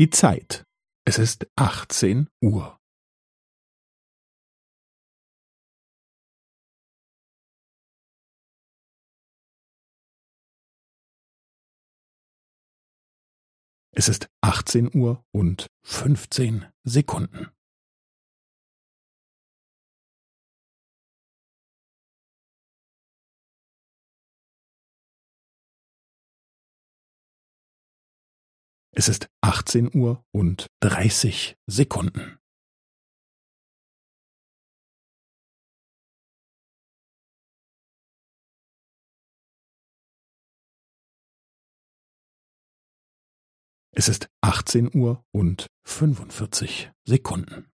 Die Zeit. Es ist achtzehn Uhr. Es ist achtzehn Uhr und fünfzehn Sekunden. Es ist achtzehn Uhr und dreißig Sekunden. Es ist achtzehn Uhr und fünfundvierzig Sekunden.